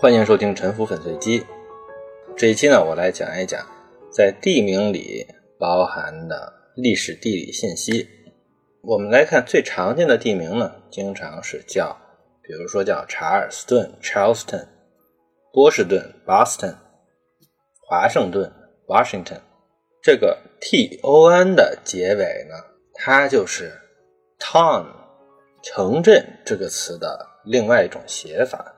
欢迎收听沉浮粉碎机。这一期呢，我来讲一讲在地名里包含的历史地理信息。我们来看最常见的地名呢，经常是叫，比如说叫查尔斯顿 （Charleston）、波士顿 （Boston）、华盛顿 （Washington）。这个 ton 的结尾呢，它就是 town 城镇这个词的另外一种写法。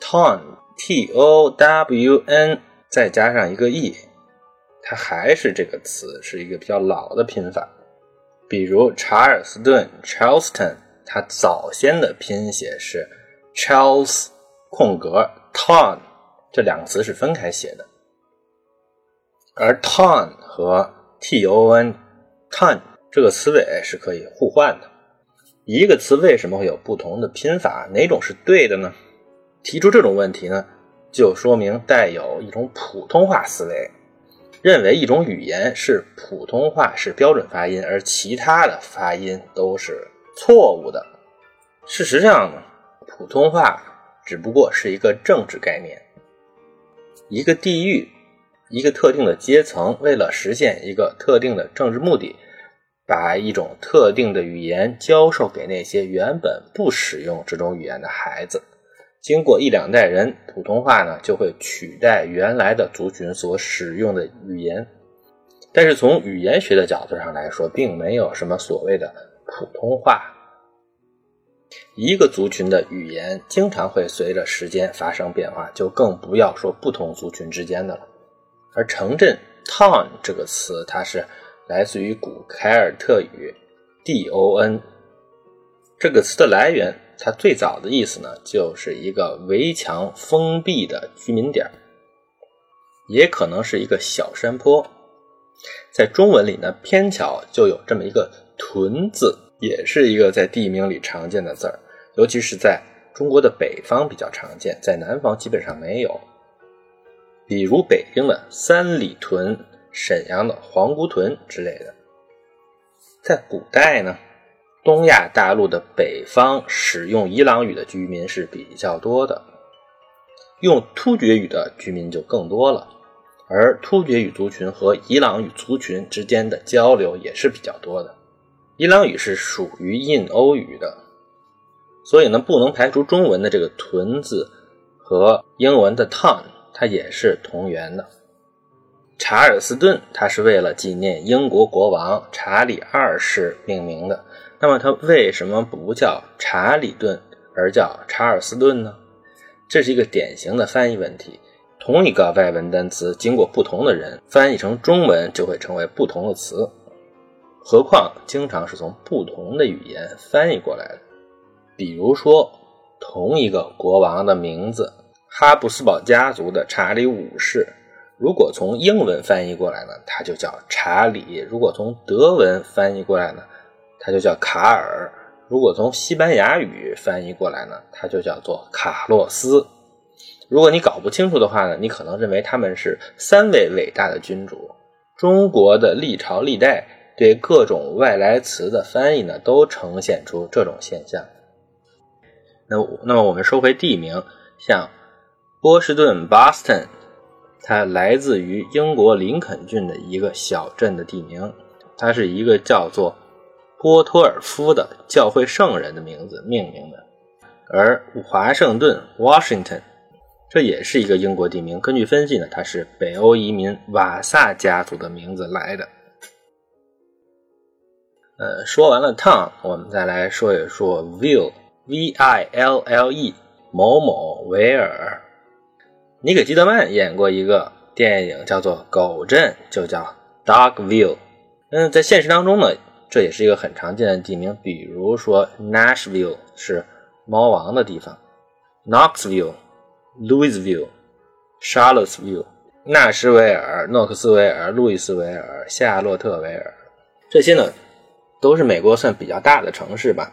Town t o w n 再加上一个 e，它还是这个词是一个比较老的拼法。比如查尔斯顿 Charleston，它早先的拼写是 Charles 空格 town，这两个词是分开写的。而 town 和 t o n town 这个词尾是可以互换的。一个词为什么会有不同的拼法？哪种是对的呢？提出这种问题呢，就说明带有一种普通话思维，认为一种语言是普通话是标准发音，而其他的发音都是错误的。事实上呢，普通话只不过是一个政治概念，一个地域。一个特定的阶层为了实现一个特定的政治目的，把一种特定的语言教授给那些原本不使用这种语言的孩子。经过一两代人，普通话呢就会取代原来的族群所使用的语言。但是从语言学的角度上来说，并没有什么所谓的普通话。一个族群的语言经常会随着时间发生变化，就更不要说不同族群之间的了。而城镇 town 这个词，它是来自于古凯尔特语 don 这个词的来源，它最早的意思呢，就是一个围墙封闭的居民点也可能是一个小山坡。在中文里呢，偏巧就有这么一个“屯”字，也是一个在地名里常见的字儿，尤其是在中国的北方比较常见，在南方基本上没有。比如北京的三里屯、沈阳的黄姑屯之类的，在古代呢，东亚大陆的北方使用伊朗语的居民是比较多的，用突厥语的居民就更多了，而突厥语族群和伊朗语族群之间的交流也是比较多的。伊朗语是属于印欧语的，所以呢，不能排除中文的这个“屯”字和英文的 “town”。它也是同源的。查尔斯顿，它是为了纪念英国国王查理二世命名的。那么它为什么不叫查理顿，而叫查尔斯顿呢？这是一个典型的翻译问题。同一个外文单词，经过不同的人翻译成中文，就会成为不同的词。何况经常是从不同的语言翻译过来的。比如说，同一个国王的名字。哈布斯堡家族的查理五世，如果从英文翻译过来呢，他就叫查理；如果从德文翻译过来呢，他就叫卡尔；如果从西班牙语翻译过来呢，他就叫做卡洛斯。如果你搞不清楚的话呢，你可能认为他们是三位伟大的君主。中国的历朝历代对各种外来词的翻译呢，都呈现出这种现象。那那么我们说回地名，像。波士顿 （Boston），它来自于英国林肯郡的一个小镇的地名，它是一个叫做波托尔夫的教会圣人的名字命名的。而华盛顿 （Washington），这也是一个英国地名。根据分析呢，它是北欧移民瓦萨家族的名字来的。呃，说完了 town，我们再来说一说 vill（v i l l e） 某某维尔。尼可基德曼演过一个电影，叫做《狗镇》，就叫 Dogville。嗯，在现实当中呢，这也是一个很常见的地名。比如说，Nashville 是猫王的地方，Knoxville、Louisville、Charlotteville、纳什维尔、诺克斯维尔、路易斯维尔、夏洛特维尔，这些呢，都是美国算比较大的城市吧。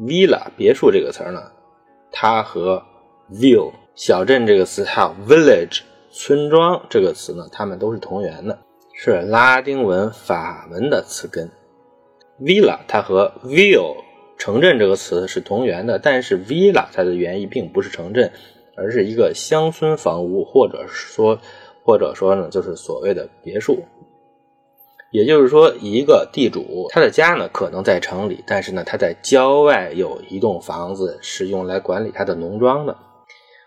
Villa 别墅这个词儿呢，它和 Ville 小镇这个词，还有 village 村庄这个词呢，它们都是同源的，是拉丁文、法文的词根。villa 它和 vill 城镇这个词是同源的，但是 villa 它的原意并不是城镇，而是一个乡村房屋，或者说或者说呢，就是所谓的别墅。也就是说，一个地主他的家呢可能在城里，但是呢他在郊外有一栋房子是用来管理他的农庄的。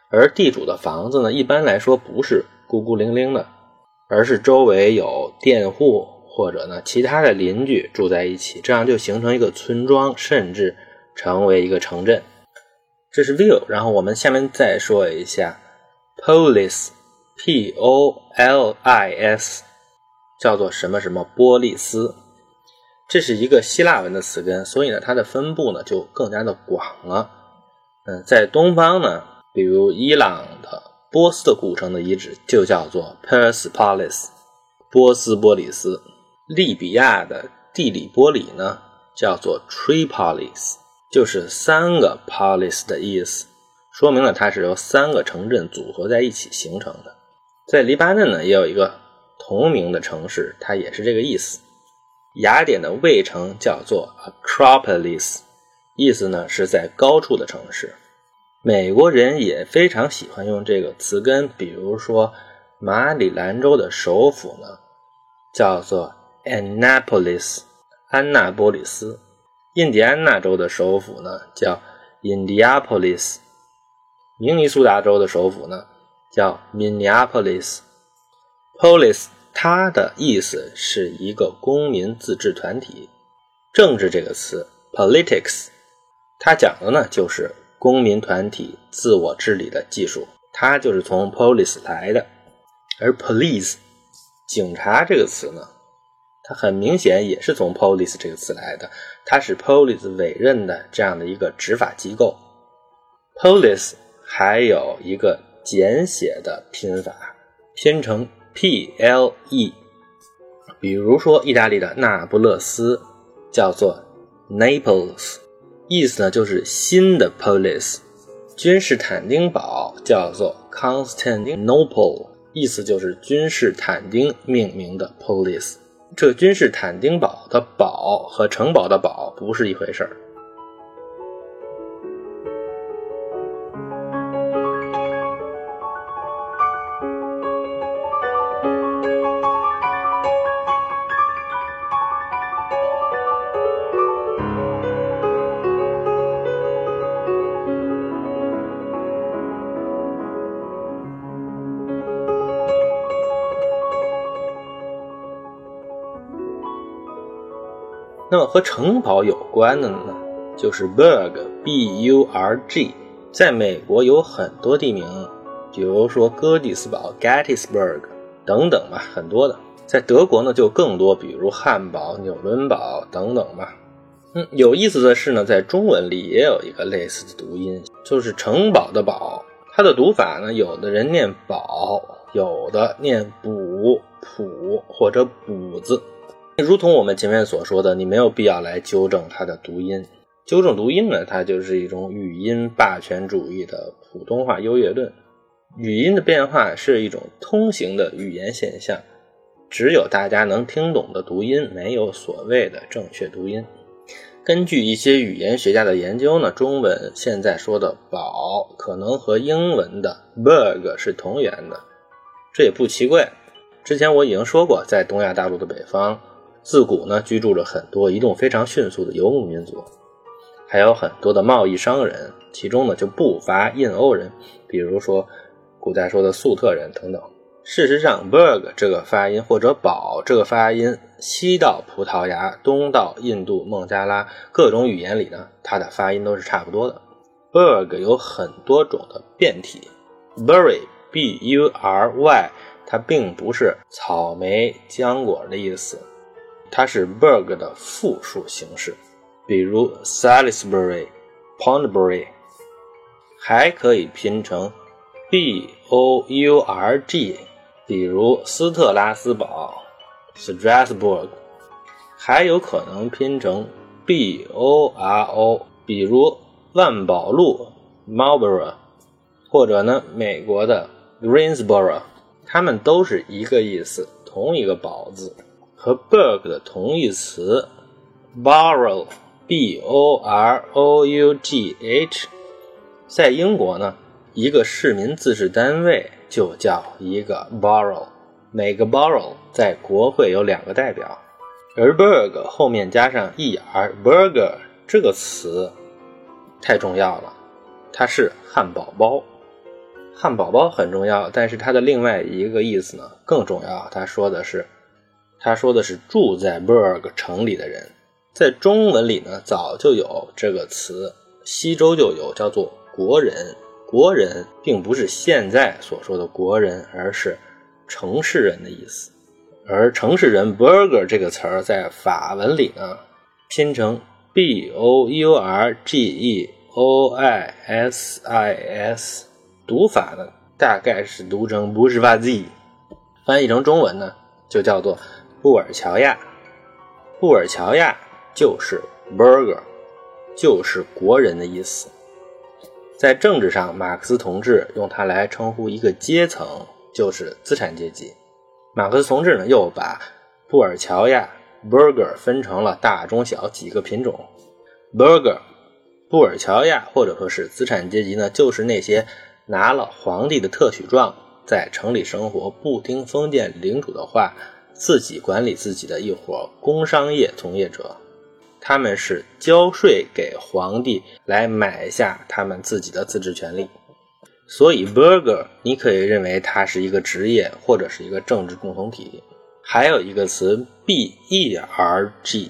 而地主的房子呢，一般来说不是孤孤零零的，而是周围有佃户或者呢其他的邻居住在一起，这样就形成一个村庄，甚至成为一个城镇。这是 view，然后我们下面再说一下 polis，p o l i s。叫做什么什么波利斯，这是一个希腊文的词根，所以呢，它的分布呢就更加的广了。嗯，在东方呢，比如伊朗的波斯的古城的遗址就叫做 Persepolis，波斯波里斯；利比亚的地理波里呢叫做 Tripolis，就是三个 polis 的意思，说明了它是由三个城镇组合在一起形成的。在黎巴嫩呢，也有一个。同名的城市，它也是这个意思。雅典的卫城叫做 Acropolis，意思呢是在高处的城市。美国人也非常喜欢用这个词根，比如说马里兰州的首府呢叫做 Annapolis，安纳波利斯；印第安纳州的首府呢叫 Indianapolis；明尼苏达州的首府呢叫 Minneapolis。Polis，它的意思是一个公民自治团体。政治这个词，politics，它讲的呢就是公民团体自我治理的技术，它就是从 polis 来的。而 police，警察这个词呢，它很明显也是从 police 这个词来的，它是 police 委任的这样的一个执法机构。police 还有一个简写的拼法，拼成。P L E，比如说意大利的那不勒斯叫做 Naples，意思呢就是新的 Polis。君士坦丁堡叫做 Constantinople，意思就是君士坦丁命名的 Polis。这君士坦丁堡的堡和城堡的堡不是一回事儿。那么和城堡有关的呢，就是 burg，b-u-r-g，在美国有很多地名，比如说哥蒂斯堡 （Gettysburg） 等等吧，很多的。在德国呢就更多，比如汉堡、纽伦堡等等吧。嗯，有意思的是呢，在中文里也有一个类似的读音，就是城堡的堡，它的读法呢，有的人念堡，有的念补、普或者补字。如同我们前面所说的，你没有必要来纠正它的读音。纠正读音呢，它就是一种语音霸权主义的普通话优越论。语音的变化是一种通行的语言现象，只有大家能听懂的读音，没有所谓的正确读音。根据一些语言学家的研究呢，中文现在说的“宝”可能和英文的 “bug” 是同源的，这也不奇怪。之前我已经说过，在东亚大陆的北方。自古呢，居住着很多移动非常迅速的游牧民族，还有很多的贸易商人，其中呢就不乏印欧人，比如说古代说的粟特人等等。事实上，berg 这个发音或者宝这个发音，西到葡萄牙，东到印度孟加拉，各种语言里呢，它的发音都是差不多的。berg 有很多种的变体，bury，b-u-r-y，它并不是草莓、浆果的意思。它是 berg 的复数形式，比如 Salisbury、Poundbury，还可以拼成 b o u r g，比如斯特拉斯堡 Strasbourg，还有可能拼成 b o r o，比如万宝路 Marlborough，或者呢美国的 Greensboro，它们都是一个意思，同一个宝字。和 berg 的同义词 borrow b o r o u g h。在英国呢，一个市民自治单位就叫一个 borough，每个 borough 在国会有两个代表。而 burg 后面加上 er，burger 这个词太重要了，它是汉堡包。汉堡包很重要，但是它的另外一个意思呢更重要。他说的是，他说的是住在 burg 城里的人。在中文里呢，早就有这个词，西周就有，叫做国人。国人并不是现在所说的国人，而是城市人的意思。而城市人 burger 这个词儿在法文里呢，拼成 b o u r g e o i s i s，读法呢大概是读成 bourgeoisie，翻译成中文呢就叫做布尔乔亚。布尔乔亚就是 burger，就是国人的意思。在政治上，马克思同志用它来称呼一个阶层，就是资产阶级。马克思同志呢，又把布尔乔亚 （burger） 分成了大、中、小几个品种。burger，布尔乔亚或者说是资产阶级呢，就是那些拿了皇帝的特许状，在城里生活、不听封建领主的话，自己管理自己的一伙工商业从业者。他们是交税给皇帝，来买下他们自己的自治权利。所以，burger 你可以认为它是一个职业或者是一个政治共同体。还有一个词 berg，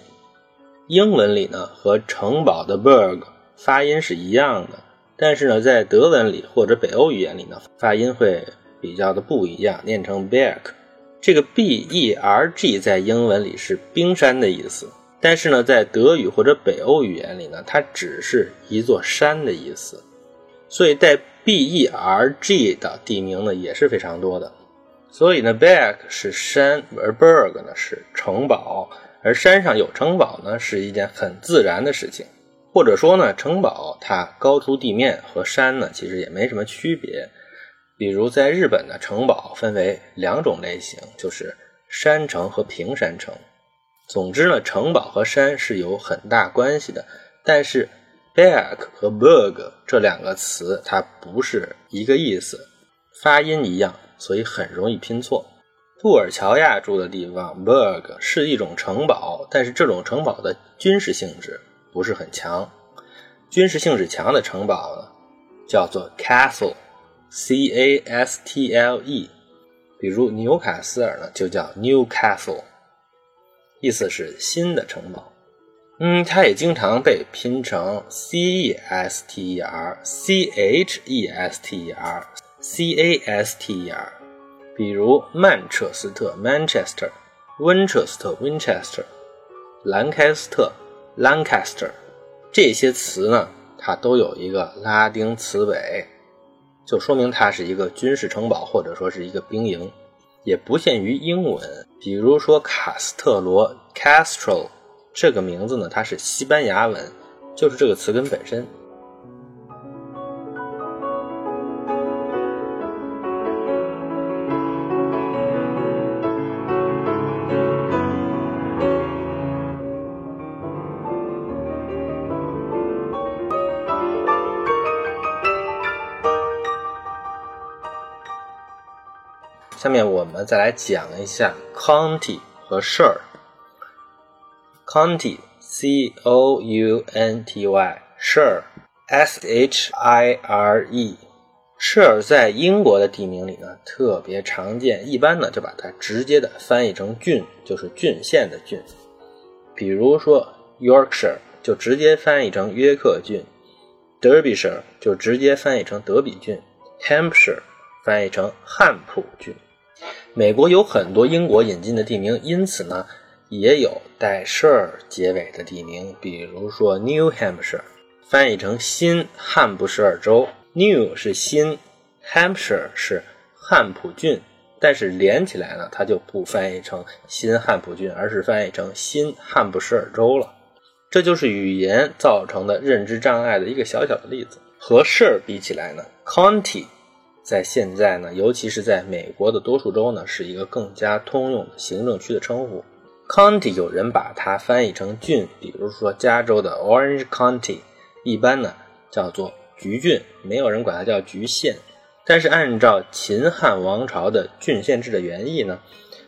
英文里呢和城堡的 berg 发音是一样的，但是呢在德文里或者北欧语言里呢发音会比较的不一样，念成 berg。这个 berg 在英文里是冰山的意思，但是呢在德语或者北欧语言里呢，它只是一座山的意思。所以带 berg 的地名呢也是非常多的。所以呢，berg 是山，而 berg 呢是城堡。而山上有城堡呢是一件很自然的事情，或者说呢，城堡它高出地面和山呢其实也没什么区别。比如在日本的城堡分为两种类型，就是山城和平山城。总之呢，城堡和山是有很大关系的，但是。berg 和 burg 这两个词，它不是一个意思，发音一样，所以很容易拼错。布尔乔亚住的地方 berg 是一种城堡，但是这种城堡的军事性质不是很强。军事性质强的城堡呢，叫做 castle C a s t l e，比如纽卡斯尔呢，就叫 New Castle，意思是新的城堡。嗯，它也经常被拼成 c e s t e r c h e s t e r c a s t e r，比如曼彻斯特 Manchester，温彻斯特 Winchester，兰开斯特 Lancaster，这些词呢，它都有一个拉丁词尾，就说明它是一个军事城堡或者说是一个兵营，也不限于英文，比如说卡斯特罗 Castro。这个名字呢，它是西班牙文，就是这个词根本身。下面我们再来讲一下 county 和 shire。County, C-O-U-N-T-Y, shire, S-H-I-R-E, shire 在英国的地名里呢特别常见，一般呢就把它直接的翻译成郡，就是郡县的郡。比如说 Yorkshire 就直接翻译成约克郡，Derbyshire 就直接翻译成德比郡，Hampshire 翻译成汉普郡。美国有很多英国引进的地名，因此呢。也有带 shire 结尾的地名，比如说 New Hampshire，翻译成新汉布什尔州。New 是新，Hampshire 是汉普郡，但是连起来呢，它就不翻译成新汉普郡，而是翻译成新汉布什尔州了。这就是语言造成的认知障碍的一个小小的例子。和 shire 比起来呢，county 在现在呢，尤其是在美国的多数州呢，是一个更加通用的行政区的称呼。County 有人把它翻译成郡，比如说加州的 Orange County，一般呢叫做橘郡，没有人管它叫橘县。但是按照秦汉王朝的郡县制的原意呢，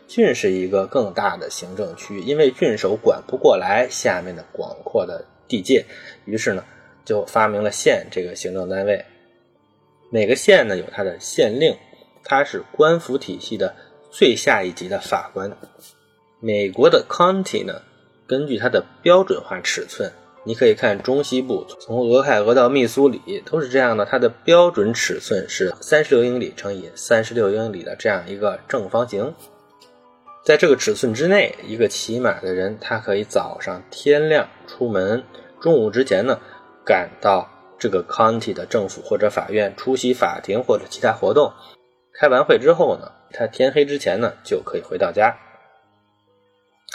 郡是一个更大的行政区，因为郡守管不过来下面的广阔的地界，于是呢就发明了县这个行政单位。每个县呢有它的县令，它是官府体系的最下一级的法官。美国的 county 呢，根据它的标准化尺寸，你可以看中西部，从俄亥俄到密苏里都是这样的。它的标准尺寸是三十六英里乘以三十六英里的这样一个正方形。在这个尺寸之内，一个骑马的人，他可以早上天亮出门，中午之前呢，赶到这个 county 的政府或者法院出席法庭或者其他活动。开完会之后呢，他天黑之前呢，就可以回到家。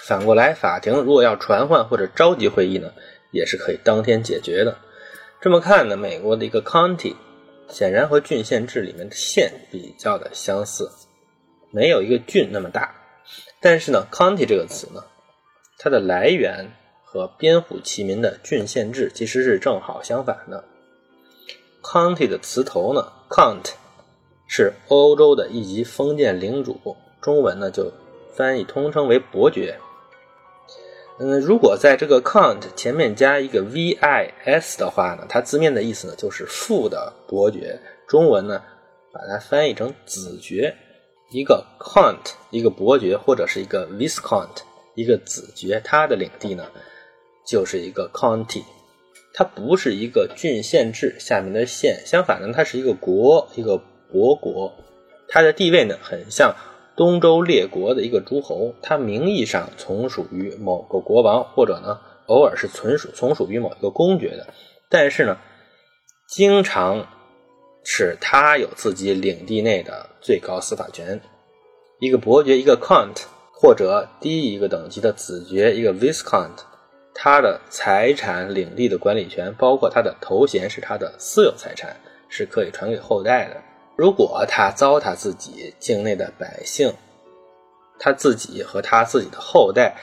反过来，法庭如果要传唤或者召集会议呢，也是可以当天解决的。这么看呢，美国的一个 county 显然和郡县制里面的县比较的相似，没有一个郡那么大。但是呢，county 这个词呢，它的来源和边户齐民的郡县制其实是正好相反的。County 的词头呢，count 是欧洲的一级封建领主，中文呢就翻译通称为伯爵。嗯，如果在这个 count 前面加一个 vis 的话呢，它字面的意思呢就是父的伯爵。中文呢把它翻译成子爵。一个 count，一个伯爵或者是一个 viscount，一个子爵，他的领地呢就是一个 county。它不是一个郡县制下面的县，相反呢，它是一个国，一个伯国。它的地位呢很像。东周列国的一个诸侯，他名义上从属于某个国王，或者呢，偶尔是从属从属于某一个公爵的，但是呢，经常是他有自己领地内的最高司法权。一个伯爵，一个 count，或者低一个等级的子爵，一个 viscount，他的财产领地的管理权，包括他的头衔是他的私有财产，是可以传给后代的。如果他糟蹋自己境内的百姓，他自己和他自己的后代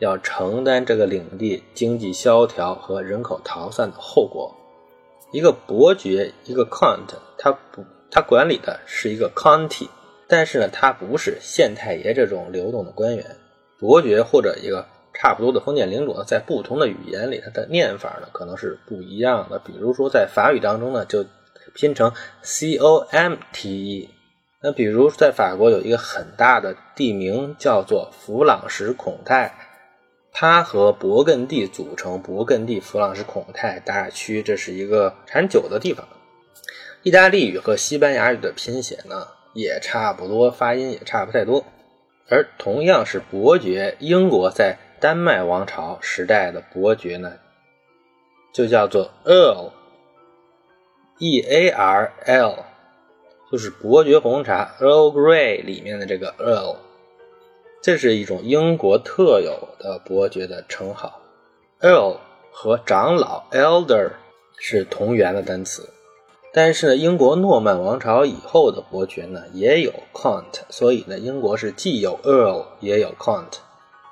要承担这个领地经济萧条和人口逃散的后果。一个伯爵，一个 count，他不，他管理的是一个 county，但是呢，他不是县太爷这种流动的官员。伯爵或者一个差不多的封建领主呢，在不同的语言里，它的念法呢可能是不一样的。比如说，在法语当中呢，就拼成 c o m t e，那比如在法国有一个很大的地名叫做弗朗什孔泰，它和勃艮第组成勃艮第弗朗什孔泰大区，这是一个产酒的地方。意大利语和西班牙语的拼写呢也差不多，发音也差不太多。而同样是伯爵，英国在丹麦王朝时代的伯爵呢，就叫做 earl。E A R L，就是伯爵红茶 Earl Grey 里面的这个 Earl，这是一种英国特有的伯爵的称号。Earl 和长老 Elder 是同源的单词，但是呢，英国诺曼王朝以后的伯爵呢也有 Count，所以呢，英国是既有 Earl 也有 Count。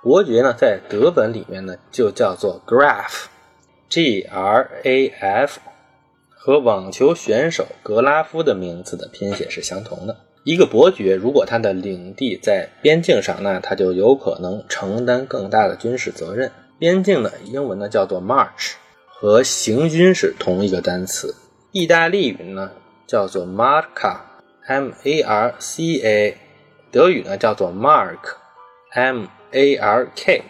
伯爵呢，在德文里面呢就叫做 Graf，G R A F。和网球选手格拉夫的名字的拼写是相同的。一个伯爵，如果他的领地在边境上，那他就有可能承担更大的军事责任。边境呢，英文呢叫做 march，和行军是同一个单词。意大利语呢叫做 marca，m a r c a，德语呢叫做 mark，m a r k，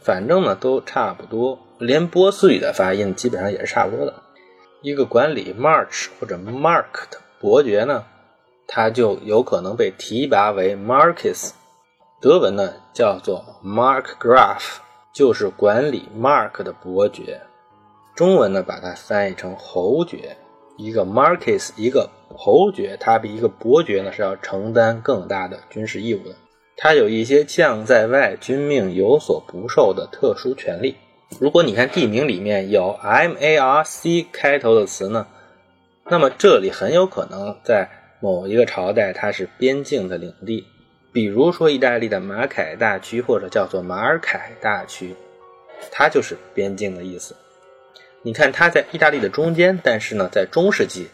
反正呢都差不多，连波斯语的发音基本上也是差不多的。一个管理 March 或者 Mark 的伯爵呢，他就有可能被提拔为 Marquis，德文呢叫做 Markgraf，就是管理 Mark 的伯爵。中文呢把它翻译成侯爵。一个 Marquis，一个侯爵，他比一个伯爵呢是要承担更大的军事义务的。他有一些将在外，军命有所不受的特殊权利。如果你看地名里面有 M A R C 开头的词呢，那么这里很有可能在某一个朝代它是边境的领地。比如说意大利的马凯大区，或者叫做马尔凯大区，它就是边境的意思。你看，它在意大利的中间，但是呢，在中世纪，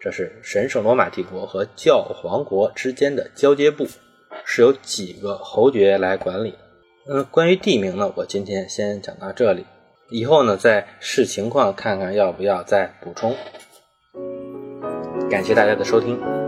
这是神圣罗马帝国和教皇国之间的交接部，是由几个侯爵来管理。嗯，关于地名呢，我今天先讲到这里，以后呢再视情况看看要不要再补充。感谢大家的收听。